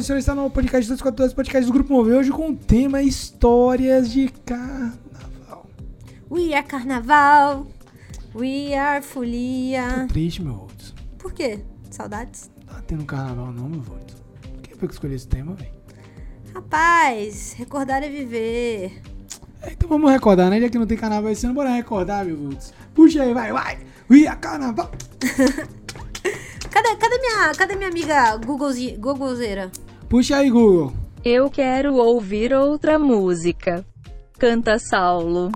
E senhores, está no podcast 242, podcast do Grupo Moveu, hoje com o tema Histórias de Carnaval. We are carnaval. We are Tô folia. triste, meu Volts. Por quê? Saudades? Não tá tendo carnaval não, meu Volts. Quem foi que escolheu esse tema, velho? Rapaz, recordar é viver. É, então vamos recordar, né? Já que não tem carnaval esse ano, bora recordar, meu Volts. Puxa aí, vai, vai. We are Carnaval. Cadê, cadê, minha, cadê minha amiga Googlezeira? Puxa aí, Google. Eu quero ouvir outra música. Canta Saulo.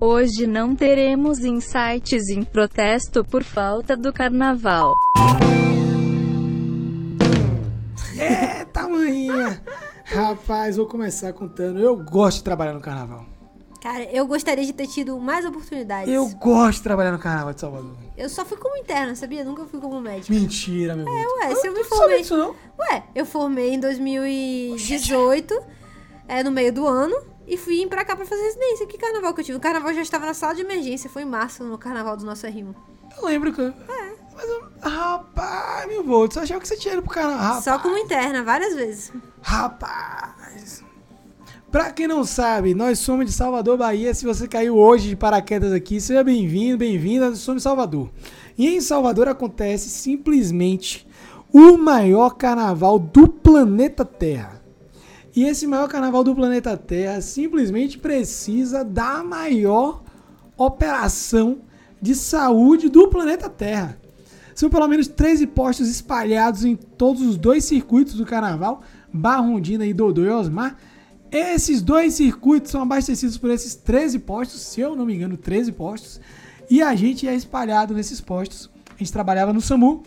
Hoje não teremos insights em protesto por falta do carnaval. Rapaz, vou começar contando. Eu gosto de trabalhar no carnaval. Cara, eu gostaria de ter tido mais oportunidades. Eu gosto de trabalhar no carnaval de Salvador. Eu só fui como interna, sabia? Nunca fui como médica. Mentira, meu Volts. Ué, se eu me formei. disso, não. Ué, eu formei em 2018, é, no meio do ano, e fui pra cá pra fazer residência. Que carnaval que eu tive? O carnaval já estava na sala de emergência, foi em março, no carnaval do nosso R1. Eu lembro que. É. Mas, rapaz, meu Volts, eu achava que você tinha ido pro carnaval. Rapaz. Só como interna, várias vezes. Rapaz! Pra quem não sabe, nós somos de Salvador, Bahia. Se você caiu hoje de paraquedas aqui, seja bem-vindo, bem-vinda. Nós somos de Salvador. E em Salvador acontece simplesmente o maior carnaval do planeta Terra. E esse maior carnaval do planeta Terra simplesmente precisa da maior operação de saúde do planeta Terra. São pelo menos 13 postos espalhados em todos os dois circuitos do carnaval, Barrondina e Dodô e Osmar. Esses dois circuitos são abastecidos por esses 13 postos, se eu não me engano, 13 postos. E a gente é espalhado nesses postos. A gente trabalhava no SAMU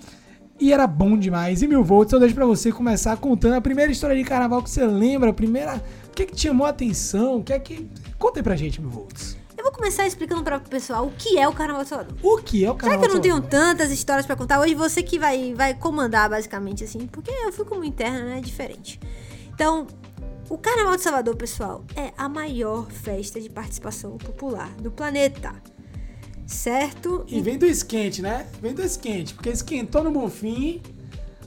e era bom demais. E mil volts, eu deixo pra você começar contando a primeira história de carnaval que você lembra, a primeira. O que, que te chamou a atenção? O que é que. Conta aí pra gente, mil volts. Eu vou começar explicando para o pessoal o que é o Carnaval de Salvador. O que é o Já carnaval? que eu não tenho tantas histórias pra contar, hoje você que vai, vai comandar, basicamente, assim, porque eu fui como interna, né? É diferente. Então, o Carnaval de Salvador, pessoal, é a maior festa de participação popular do planeta. Certo? E vem do esquente, né? Vem do esquente, porque esquentou no Bonfim.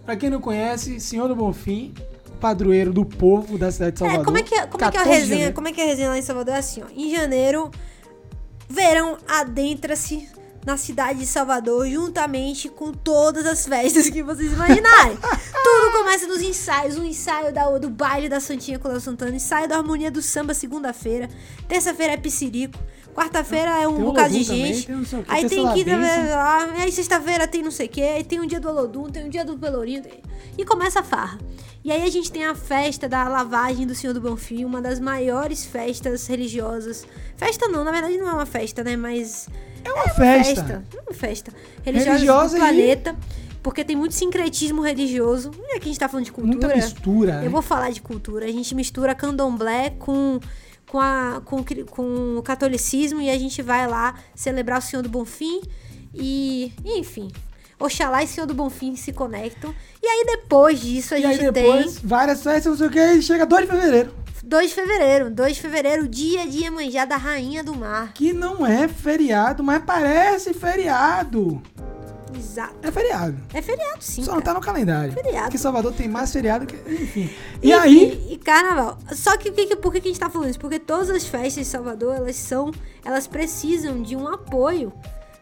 Pra quem não conhece, Senhor do Bonfim, padroeiro do povo da cidade de Salvador. É, como é que, é- como é, que é a 14 de resenha? Como é que é a resenha lá em Salvador? É assim, ó. Em janeiro, verão adentra-se na cidade de Salvador, juntamente com todas as festas que vocês imaginarem. Tudo começa nos ensaios. O ensaio da, do baile da Santinha com o Léo Santana, ensaio da harmonia do samba segunda-feira. Terça-feira é piscirico. Quarta-feira é um o bocado de Olodum também, gente. tem aí tem quinta-feira bênção. lá, aí sexta-feira tem não sei o que, aí tem um dia do Olodum, tem um dia do Pelourinho, tem- e começa a farra. E aí a gente tem a festa da lavagem do Senhor do Bonfim, uma das maiores festas religiosas. Festa não, na verdade não é uma festa, né, mas É uma festa. é uma festa religiosa, Religiosa do e- planeta, porque tem muito sincretismo religioso. Não é que a gente tá falando de cultura. Muita mistura. né? Eu vou falar de cultura. A gente mistura candomblé com, com, a, com, com o catolicismo e a gente vai lá celebrar o Senhor do Bonfim e, e, enfim. Oxalá e Senhor do Bonfim se conectam. E aí depois disso a E aí gente depois, tem várias festas, não sei o que, e chega 2 de fevereiro. 2 de fevereiro. 2 de fevereiro, dia a dia manjar da Rainha do Mar. Que não é feriado, mas parece feriado. Exato. É feriado. É feriado sim, Só não tá no calendário. Feriado. Porque Salvador tem mais feriado que. Enfim. E, Enfim, aí. E carnaval. Só que, que que- por que, que a gente tá falando isso? Porque todas as festas de Salvador, elas são. Elas precisam de um apoio,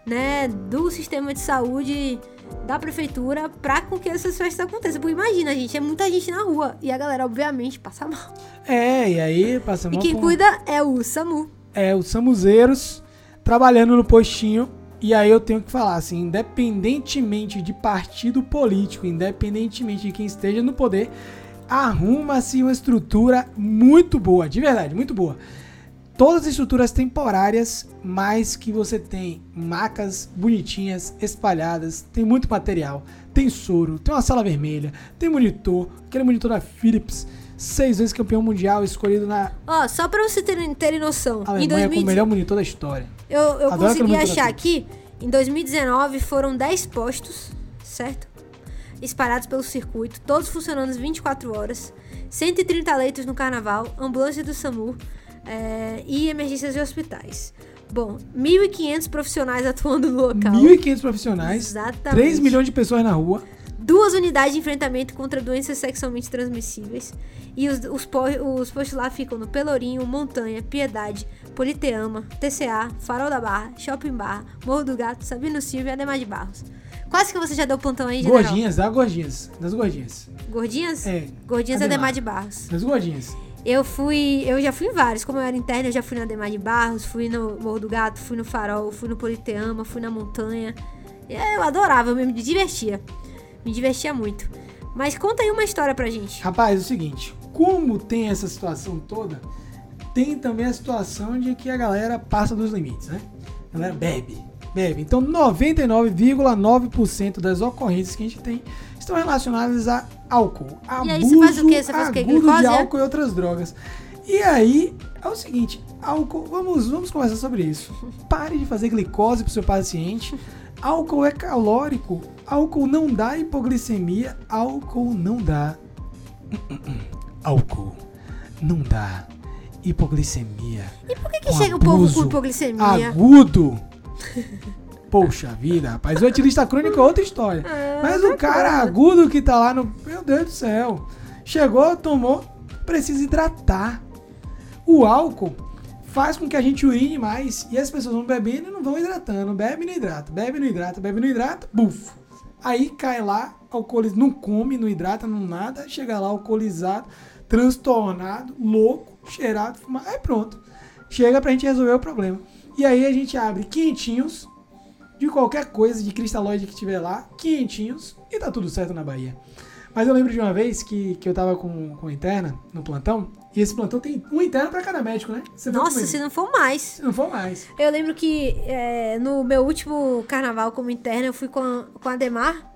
né? Do sistema de saúde da prefeitura pra com que essas festas aconteçam. Porque imagina, gente, é muita gente na rua. E a galera, obviamente, passa mal. É, e aí passamos. E quem por- cuida é o SAMU. é, os samuzeiros trabalhando no postinho. E aí eu tenho que falar assim, independentemente de partido político, independentemente de quem esteja no poder, arruma-se uma estrutura muito boa, de verdade, muito boa. Todas as estruturas temporárias, mas que você tem macas bonitinhas espalhadas, tem muito material, tem soro, tem uma sala vermelha, tem monitor, aquele monitor da Philips, seis vezes campeão mundial, escolhido na Ó, só pra vocês terem, terem noção. em Alemanha como o 2019, melhor monitor da história. eu, eu Adoro consegui achar aqui. em 2019 foram 10 postos, certo? Espalhados pelo circuito, todos funcionando as 24 horas. 130 leitos no carnaval, ambulância do SAMU é, e emergências de hospitais. Bom, 1.500 profissionais atuando no local. 1.500 profissionais, Exatamente. 3 milhões de pessoas na rua. Duas unidades de enfrentamento contra doenças sexualmente transmissíveis. E os, os, os postos lá ficam no Pelourinho, Montanha, Piedade, Politeama, TCA, Farol da Barra, Shopping Barra, Morro do Gato, Sabino Silva e Ademar de Barros. Quase que você já deu plantão aí, general. Gordinhas, dá gordinhas. Das gordinhas. Gordinhas? É. Gordinhas Ademar. Ademar de Barros. Das gordinhas. Eu fui. Eu já fui em vários. Como eu era interna, eu já fui na Ademar de Barros, fui no Morro do Gato, fui no Farol, fui no Politeama, fui na montanha. E Eu adorava, eu me divertia. Me divertia muito. Mas conta aí uma história pra gente. Rapaz, é o seguinte, como tem essa situação toda, tem também a situação de que a galera passa dos limites, né? A galera bebe, bebe. Então 99,9% das ocorrências que a gente tem estão relacionadas a álcool. Abuso E aí você faz o quê? Você faz o quê? Glicose, de é? álcool e outras drogas. E aí, é o seguinte, álcool, vamos, vamos conversar sobre isso. Pare de fazer glicose pro seu paciente. Álcool é calórico. Álcool não dá hipoglicemia. Álcool não dá. Álcool não dá hipoglicemia. E por que, que chega o povo com hipoglicemia? Agudo. Poxa vida, rapaz. O etilista crônico é outra história. Ah, Mas o cara agudo que tá lá no. Meu Deus do céu. Chegou, tomou. Precisa hidratar. O álcool faz com que a gente urine mais. E as pessoas vão bebendo e não vão hidratando. Bebe não hidrata. Bebe não hidrata. Bebe não hidrata. Bufo. Aí cai lá, alcooliz, não come, não hidrata, não nada. Chega lá alcoolizado, transtornado, louco, cheirado, fumado. Aí pronto. Chega pra gente resolver o problema. E aí a gente abre quentinhos de qualquer coisa de cristalóide que tiver lá, quentinhos, e tá tudo certo na Bahia. Mas eu lembro de uma vez que, que eu tava com, com interna no plantão, e esse plantão tem um interno pra cada médico, né? Você Nossa, se não for mais. Se não for mais. Eu lembro que é, no meu último carnaval como interna, eu fui com a, com a Ademar.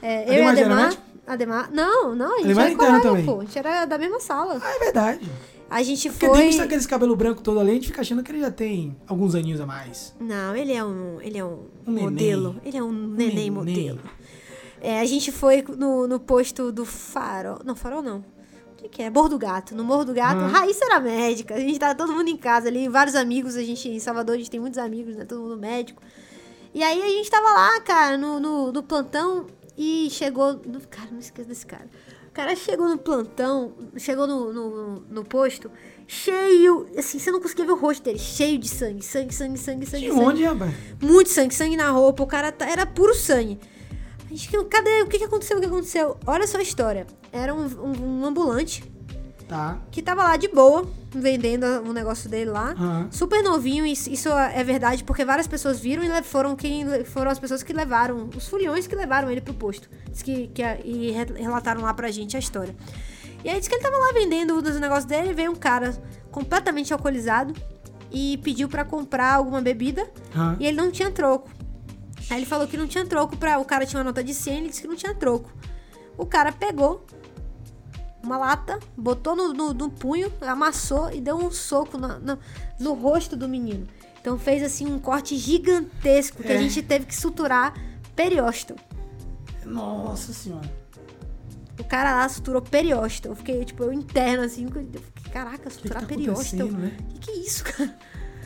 É, eu e a Ademar Ademar. Não, não, a gente Ademar era colega, pô. A gente era da mesma sala. Ah, é verdade. A gente Porque foi. visto aqueles cabelo branco todo ali, a gente fica achando que ele já tem alguns aninhos a mais. Não, ele é um, ele é um, Um neném. modelo. Ele é um neném, neném. modelo. É, a gente foi no, no posto do Farol. Não, Farol não. Onde que é? Morro do Gato. No Morro do Gato, Uhum. Raíssa era médica. A gente tava todo mundo em casa ali, vários amigos. A gente, em Salvador, a gente tem muitos amigos, né? Todo mundo médico. E aí a gente tava lá, cara, no, no, no plantão e chegou. No, cara, não esqueça desse cara. O cara chegou no plantão, chegou no, no, no posto, cheio. Assim, você não conseguia ver o rosto dele, cheio de sangue, sangue, sangue, sangue, sangue. De sangue. onde, rapaz? Muito sangue, sangue na roupa, o cara tá- era puro sangue. A gente, cadê? O que, que aconteceu? O que aconteceu? Olha só a história. Era um, um- um ambulante Tá. que tava lá de boa, vendendo o negócio dele lá. Aham. Super novinho, isso, isso é verdade, porque várias pessoas viram e foram quem foram as pessoas que levaram, os furiões que levaram ele pro posto. Diz que, que e re- relataram lá pra gente a história. E aí disse que ele tava lá vendendo os negócios dele, veio um cara completamente alcoolizado e pediu pra comprar alguma bebida Aham. e ele não tinha troco. Aí ele falou que não tinha troco pra. O cara tinha uma nota de 100, ele disse que não tinha troco. O cara pegou uma lata, botou no, no- no punho, amassou e deu um soco na- na- no rosto do menino. Então fez assim um corte gigantesco que a É. gente teve que suturar periósteo. Nossa senhora. O cara lá suturou periósteo. Eu fiquei, tipo, eu interno assim, eu fiquei, caraca, O que, que suturar tá periósteo. né? Que que é isso, cara?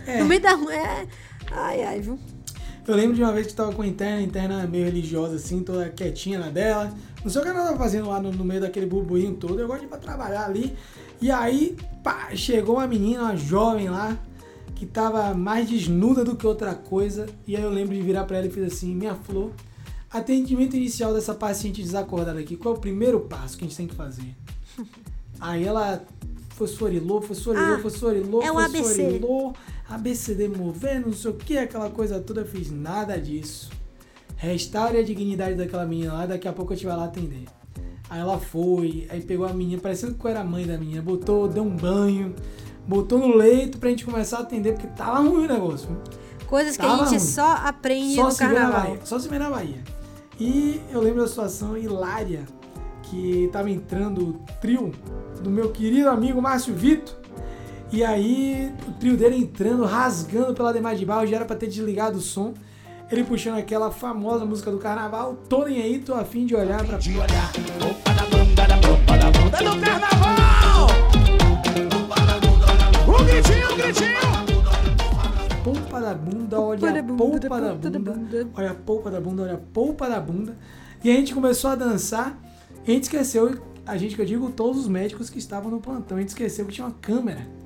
É. No meio da rua. É... Ai, ai, viu? Eu lembro de uma vez que eu tava com a interna, a interna meio religiosa assim, toda quietinha na dela. Não sei o que ela tava fazendo lá no, no meio daquele burburinho todo. Eu gosto de ir pra trabalhar ali. E aí, pá, chegou uma menina, uma jovem lá, que tava mais desnuda do que outra coisa. E aí eu lembro de virar pra ela e fiz assim, minha flor, atendimento inicial dessa paciente desacordada aqui, qual é o primeiro passo que a gente tem que fazer? Aí ela fosforilou, fosforilou, Ah, fosforilou, é o ABC. ABCD movendo, não sei o que, aquela coisa toda. Eu fiz nada disso. Restaure a dignidade daquela menina lá, daqui a pouco eu te vai lá atender. Aí ela foi, aí pegou a menina, parecendo que eu era a mãe da menina, botou, deu um banho, botou no leito pra gente começar a atender, porque tava ruim o negócio. Coisas que Tava a gente ruim. só aprende Só no se vê na carnaval. Bahia. Só se vê na Bahia. E eu lembro da situação hilária que tava entrando o trio do meu querido amigo Márcio Vito. E aí, o trio dele entrando, rasgando pela Demais de Barro, já era pra ter desligado o som. Ele puxando aquela famosa música do carnaval, tô nem aí, tô afim de olhar pra. De olhar, opa da bunda, da opa da bunda do carnaval! Um gritinho, um gritinho! Polpa da bunda, olha a polpa da bunda, olha a polpa da bunda, olha a polpa da bunda. E a gente começou a dançar, a gente esqueceu, a gente que eu digo, todos os médicos que estavam no plantão, a gente esqueceu que tinha uma câmera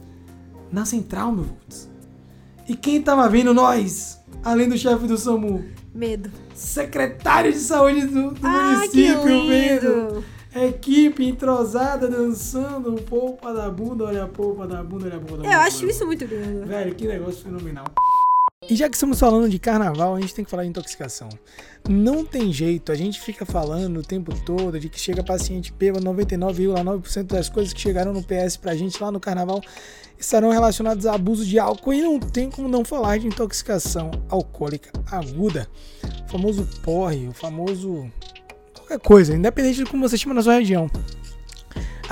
na central, meu Vultz. E quem tava vendo nós, além do chefe do SAMU? Medo. Secretário de saúde do, do Ah, município, lindo. Equipe entrosada dançando, polpa da bunda, olha a polpa da bunda, olha a polpa da bunda. Eu acho isso muito lindo. Velho, que negócio fenomenal. E já que estamos falando de carnaval, a gente tem que falar de intoxicação. Não tem jeito, a gente fica falando o tempo todo de que chega paciente bêbado, 99,9% das coisas que chegaram no PS pra gente lá no carnaval estarão relacionadas a abuso de álcool e não tem como não falar de intoxicação alcoólica aguda. O famoso porre, o famoso qualquer coisa, independente de como você chama na sua região.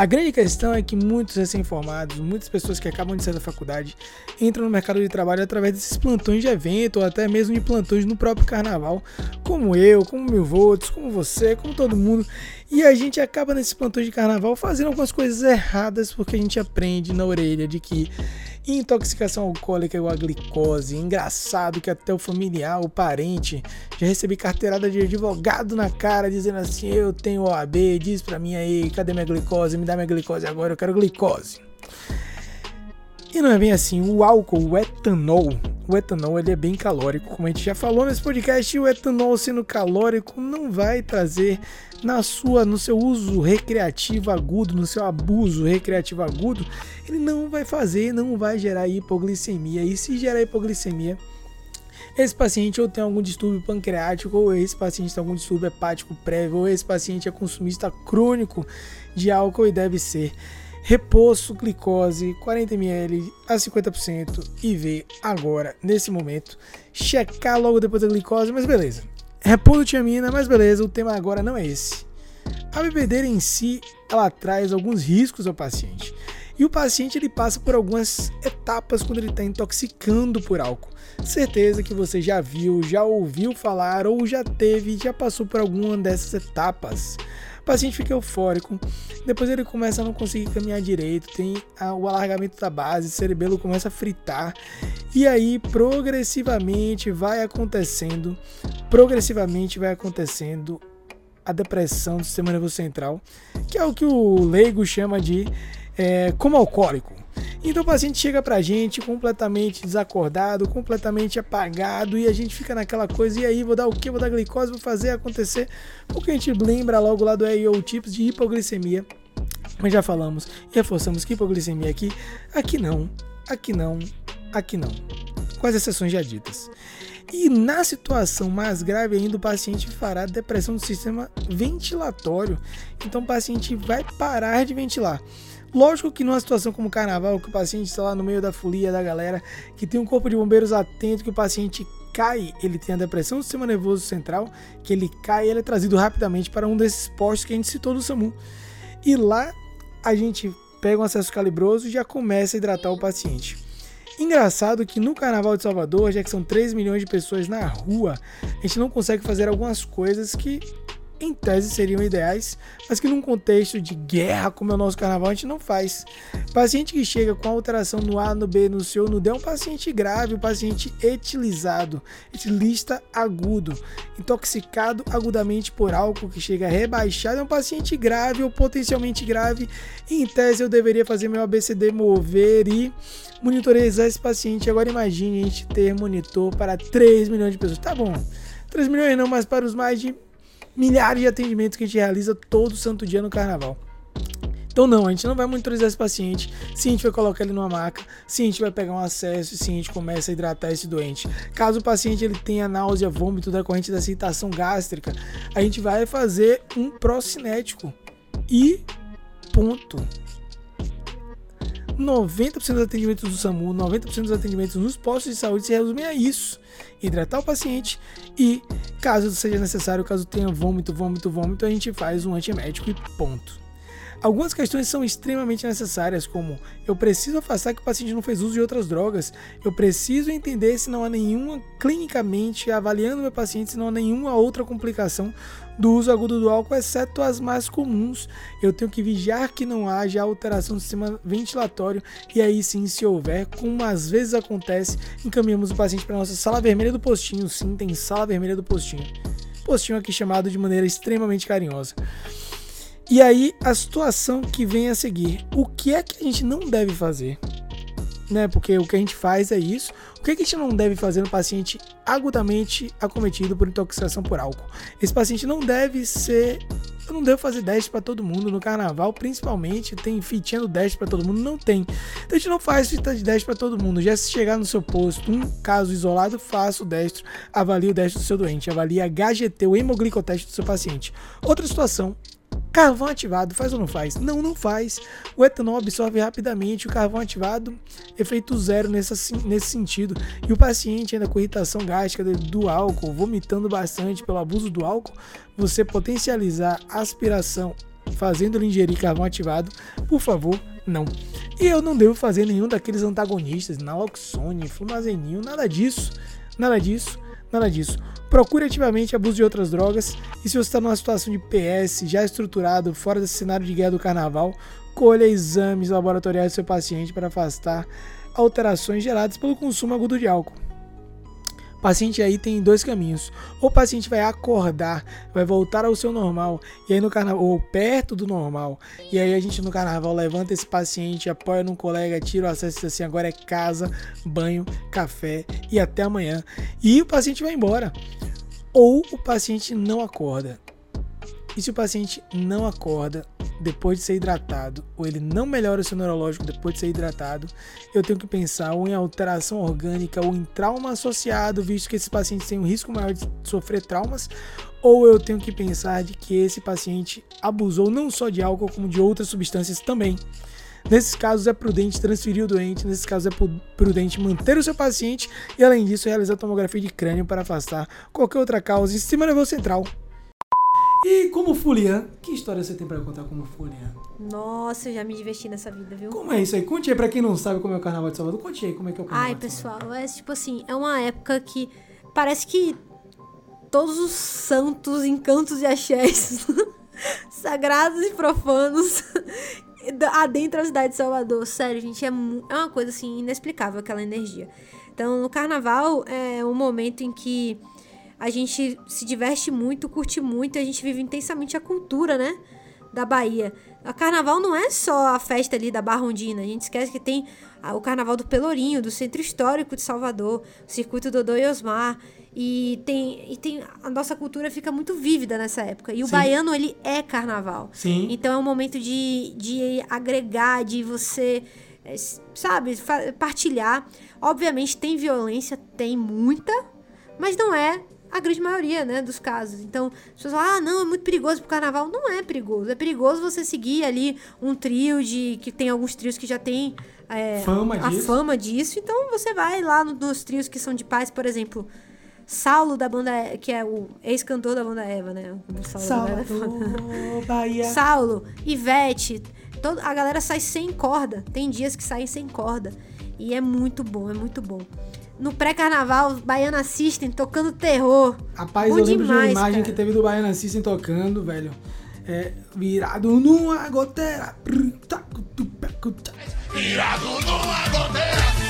A grande questão é que muitos recém-formados, muitas pessoas que acabam de sair da faculdade, entram no mercado de trabalho através desses plantões de evento ou até mesmo de plantões no próprio carnaval, como eu, como mil votos, como você, como todo mundo. E a gente acaba nesses plantões de carnaval fazendo algumas coisas erradas porque a gente aprende na orelha de que intoxicação alcoólica igual a glicose. Engraçado que até o familiar, o parente, já recebi carteirada de advogado na cara dizendo assim: eu tenho OAB, diz pra mim aí, cadê minha glicose? Me dá minha glicose agora, eu quero glicose. E não é bem assim, o álcool, o etanol, o etanol ele é bem calórico, como a gente já falou nesse podcast, o etanol sendo calórico não vai trazer na sua, no seu uso recreativo agudo, no seu abuso recreativo agudo, ele não vai fazer, não vai gerar hipoglicemia. E se gerar hipoglicemia, esse paciente ou tem algum distúrbio pancreático, ou esse paciente tem algum distúrbio hepático prévio, ou esse paciente é consumista crônico de álcool e deve ser reposto glicose 40 ml a 50% e ver agora, nesse momento, checar logo depois da glicose, mas beleza. Repouso tiamina, mas beleza, o tema agora não é esse. A bebedeira em si, ela traz alguns riscos ao paciente. E o paciente ele passa por algumas etapas quando ele está intoxicando por álcool. Certeza que você já viu, já ouviu falar ou já teve, já passou por alguma dessas etapas. O paciente fica eufórico, depois ele começa a não conseguir caminhar direito, tem o alargamento da base, o cerebelo começa a fritar, e aí progressivamente vai acontecendo, progressivamente vai acontecendo a depressão do sistema nervoso central, que é o que o leigo chama de é, como alcoólico. Então o paciente chega pra gente completamente desacordado, completamente apagado e a gente fica naquela coisa, e aí vou dar o que? Vou dar glicose, vou fazer acontecer, porque a gente lembra logo lá do EIO tipos de hipoglicemia. Mas já falamos e reforçamos que hipoglicemia aqui, aqui não, aqui não, aqui não. Com as exceções já ditas. E na situação mais grave ainda, o paciente fará depressão do sistema ventilatório. Então o paciente vai parar de ventilar. Lógico que numa situação como carnaval, que o paciente está lá no meio da folia da galera, que tem um corpo de bombeiros atento, que o paciente cai, ele tem a depressão do sistema nervoso central, que ele cai e ele é trazido rapidamente para um desses postos que a gente citou do SAMU. E lá a gente pega um acesso calibroso e já começa a hidratar o paciente. Engraçado que no Carnaval de Salvador, já que são 3 milhões de pessoas na rua, a gente não consegue fazer algumas coisas que em tese seriam ideais, mas que num contexto de guerra como é o nosso carnaval a gente não faz. Paciente que chega com alteração no A, no B, no C ou no D é um paciente grave, um paciente etilizado, etilista agudo, intoxicado agudamente por álcool que chega rebaixado é um paciente grave ou potencialmente grave. Em tese eu deveria fazer meu ABCD mover e monitorizar esse paciente. Agora imagine a gente ter monitor para 3 milhões de pessoas. Tá bom, 3 milhões não, mas para os mais de milhares de atendimentos que a gente realiza todo santo dia no carnaval. Então não, a gente não vai monitorizar esse paciente, se a gente vai colocar ele numa maca, se a gente vai pegar um acesso, se a gente começa a hidratar esse doente. Caso o paciente ele tenha náusea, vômito decorrente da aceitação gástrica, a gente vai fazer um procinético. E ponto. 90% dos atendimentos do SAMU, 90% dos atendimentos nos postos de saúde se resumem a isso: hidratar o paciente e, caso seja necessário, caso tenha vômito, vômito, vômito, a gente faz um antiemético e ponto. Algumas questões são extremamente necessárias, como eu preciso afastar que o paciente não fez uso de outras drogas, eu preciso entender se não há nenhuma, clinicamente, avaliando meu paciente, se não há nenhuma outra complicação do uso agudo do álcool, exceto as mais comuns. Eu tenho que vigiar que não haja alteração do sistema ventilatório e aí sim, se houver, como às vezes acontece, encaminhamos o paciente para nossa sala vermelha do postinho. Sim, tem sala vermelha do postinho. Postinho aqui chamado de maneira extremamente carinhosa. E aí, a situação que vem a seguir. O que é que a gente não deve fazer? Né? Porque o que a gente faz é isso. O que, é que a gente não deve fazer no paciente agudamente acometido por intoxicação por álcool? Esse paciente não deve ser. Eu não devo fazer 10 para todo mundo. No carnaval, principalmente, tem fitinha do 10 para todo mundo? Não tem. Então a gente não faz fita de 10 para todo mundo. Já se chegar no seu posto, um caso isolado, faça o destro, avalie o destro do seu doente, avalie a HGT, o hemoglicoteste do seu paciente. Outra situação, Carvão ativado, faz ou não faz? Não, não faz. O etanol absorve rapidamente, o carvão ativado, efeito zero nessa, nesse sentido. E o paciente ainda com irritação gástrica do álcool, vomitando bastante pelo abuso do álcool, você potencializar a aspiração fazendo ele ingerir carvão ativado, por favor, não. E eu não devo fazer nenhum daqueles antagonistas, naloxone, flumazeninho, nada disso, nada disso, nada disso. Procure ativamente abuso de outras drogas e se você está numa situação de PS já estruturado, fora desse cenário de guerra do carnaval, colha exames laboratoriais do seu paciente para afastar alterações geradas pelo consumo agudo de álcool. O paciente aí tem dois caminhos. Ou o paciente vai acordar, vai voltar ao seu normal, e aí no carnaval, ou perto do normal. E aí a gente no carnaval levanta esse paciente, apoia num colega, tira o acesso assim, agora é casa, banho, café e até amanhã. E o paciente vai embora ou o paciente não acorda. E se o paciente não acorda depois de ser hidratado, ou ele não melhora o seu neurológico depois de ser hidratado, eu tenho que pensar ou em alteração orgânica ou em trauma associado, visto que esses pacientes têm um risco maior de sofrer traumas, ou eu tenho que pensar de que esse paciente abusou não só de álcool, como de outras substâncias também. Nesses casos é prudente transferir o doente, nesses casos é prudente manter o seu paciente e, além disso, realizar tomografia de crânio para afastar qualquer outra causa em sistema nervoso central. E como Fulian, que história você tem para contar como Fulian? Nossa, eu já me diverti nessa vida, viu? Como é isso aí? Conte aí pra quem não sabe como é o Carnaval de Salvador. Conte aí como é que é o Carnaval Ai, pessoal, é tipo assim, é uma época que parece que todos os santos, encantos e axés, sagrados e profanos, adentro a cidade de Salvador. Sério, gente, é, é uma coisa assim inexplicável aquela energia. Então, no carnaval é um momento em que a gente se diverte muito, curte muito, a gente vive intensamente a cultura, né? Da Bahia. O carnaval não é só a festa ali da Barrondina. A gente esquece que tem o carnaval do Pelourinho, do Centro Histórico de Salvador, o Circuito Dodô e Osmar. E tem, e tem a nossa cultura fica muito vívida nessa época. E o Sim. baiano, ele é carnaval. Sim. Então é um momento de, de agregar, de você, é, sabe, partilhar. Obviamente tem violência, tem muita, mas não é a grande maioria, né, dos casos. Então, as pessoas falam, ah, não, é muito perigoso pro carnaval. Não é perigoso. É perigoso você seguir ali um trio de. que tem alguns trios que já tem é, fama a disso. fama disso. Então você vai lá nos trios que são de paz, por exemplo. Saulo da banda, que é o ex-cantor da banda Eva, né? Saulo, Saulo Bahia. Saulo, Ivete, todo, a galera sai sem corda. Tem dias que saem sem corda. E é muito bom, é muito bom. No pré-carnaval, os baianos assistem tocando terror. Rapaz, bom eu lembro demais, de uma imagem cara. que teve do Baiano Assistem tocando, velho. É, virado numa goteira. Virado numa goteira.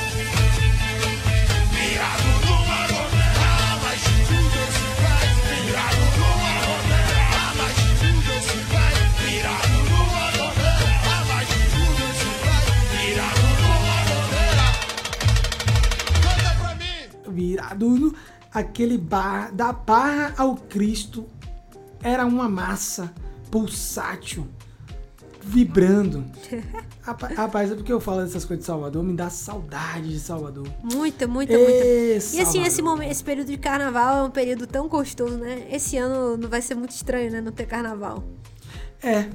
Virado, aquele bar, da barra ao Cristo, era uma massa pulsátil, vibrando. Rapaz, é porque eu falo dessas coisas de Salvador, me dá saudade de Salvador. Muita, muita, muita. E assim, esse momento, esse período de carnaval é um período tão gostoso, né? Esse ano não vai ser muito estranho, né? Não ter carnaval. É.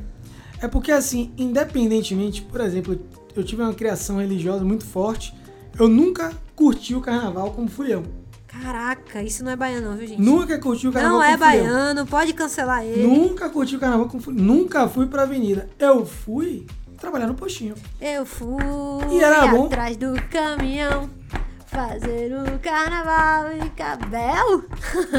É porque assim, independentemente, por exemplo, eu tive uma criação religiosa muito forte, eu nunca curti o carnaval como furião. Caraca, isso não é baiano, viu, gente? Nunca curti o carnaval Não é baiano, furião. pode cancelar ele. Nunca curti o carnaval com furião. Nunca fui pra avenida. Eu fui trabalhar no postinho. Eu fui e era bom. atrás do caminhão. Fazer um carnaval em Cabel.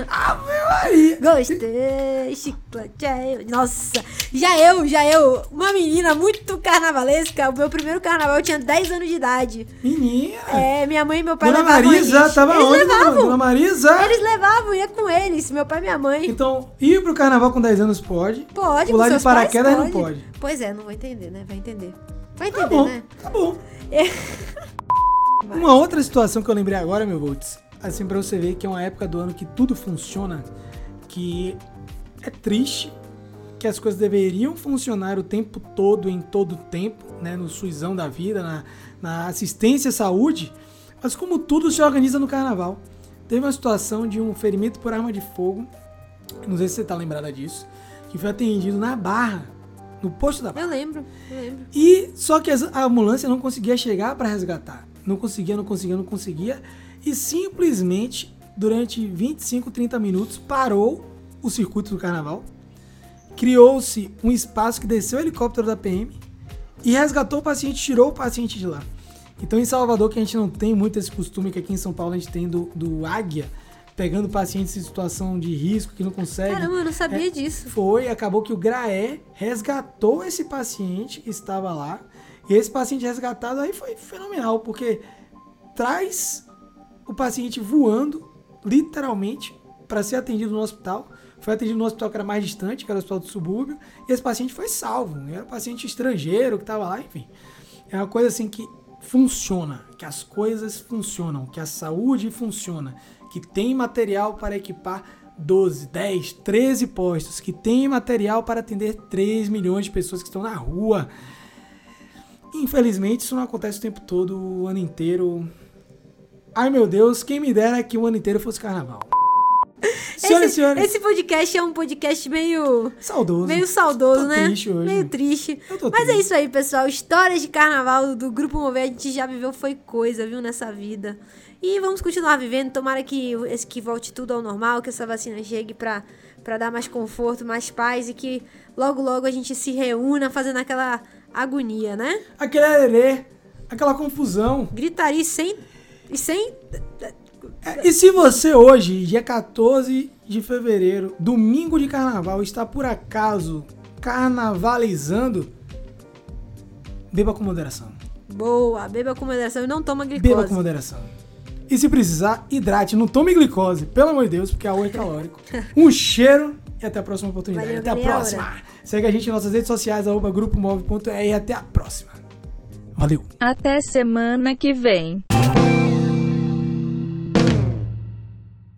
Aí. Gostei, chiclete. é eu. Nossa, já eu, já eu, uma menina muito carnavalesca. O meu primeiro carnaval eu tinha 10 anos de idade. Menina. É, minha mãe e meu pai Dona levavam Marisa, gente. tava Eles onde, levavam. dona Marisa? Eles levavam, ia com eles, meu pai e minha mãe. Então, ir pro carnaval com 10 anos pode. Pode, Pular de paraquedas não pode. Pois é, não vou entender, né? Vai entender. Vai Tá entender, bom, né? tá bom. É. Uma outra situação que eu lembrei agora, meu Volts, assim, pra você ver que é uma época do ano que tudo funciona, que é triste, que as coisas deveriam funcionar o tempo todo, em todo o tempo, né, no suizão da vida, na, na assistência à saúde, mas como tudo se organiza no carnaval. Teve uma situação de um ferimento por arma de fogo, não sei se você tá lembrada disso, que foi atendido na Barra, no posto da Barra. Eu lembro, eu lembro. E só que a ambulância não conseguia chegar para resgatar. Não conseguia, não conseguia, não conseguia. E simplesmente, durante 25, 30 minutos, parou o circuito do carnaval. Criou-se um espaço que desceu o helicóptero da PM e resgatou o paciente, tirou o paciente de lá. Então, em Salvador, que a gente não tem muito esse costume que aqui em São Paulo a gente tem do, do águia, pegando pacientes em situação de risco que não consegue. Caramba, eu não É. sabia disso. Foi, acabou que o GRAE resgatou esse paciente que estava lá. E esse paciente resgatado aí foi fenomenal, porque traz o paciente voando, literalmente, para ser atendido no hospital. Foi atendido no hospital que era mais distante, que era o hospital do subúrbio, e esse paciente foi salvo. Era um paciente estrangeiro que estava lá, enfim. É uma coisa assim que funciona, que as coisas funcionam, que a saúde funciona, que tem material para equipar 12, 10, 13 postos, que tem material para atender 3 milhões de pessoas que estão na rua. Infelizmente, isso não acontece o tempo todo, o ano Ai meu Deus, quem me dera que o ano inteiro fosse carnaval. Senhoras e senhores, esse podcast é um podcast meio. saudoso. Meio saudoso, Tô né? triste hoje. Meio triste. Mas é triste. isso aí, pessoal. Histórias de carnaval do Grupo Mover, a gente já viveu, foi coisa, viu, nessa vida. E vamos continuar vivendo. Tomara que, esse- que volte tudo ao normal, que essa vacina chegue pra, pra dar mais conforto, mais paz e que logo, logo a gente se reúna fazendo aquela agonia, né? Aquele arerê, aquela confusão. Gritaria sem. E sem. É, E se você hoje, dia 14 de fevereiro, domingo de carnaval, está por acaso carnavalizando, beba com moderação. Boa, beba com moderação e não toma glicose. Beba com moderação. E se precisar, hidrate, não tome glicose, pelo amor de Deus, porque álcool é calórico. Um cheiro e até a próxima oportunidade. Valeu, até a próxima. Segue a gente em nossas redes sociais, arroba e até a próxima. Valeu. Até semana que vem.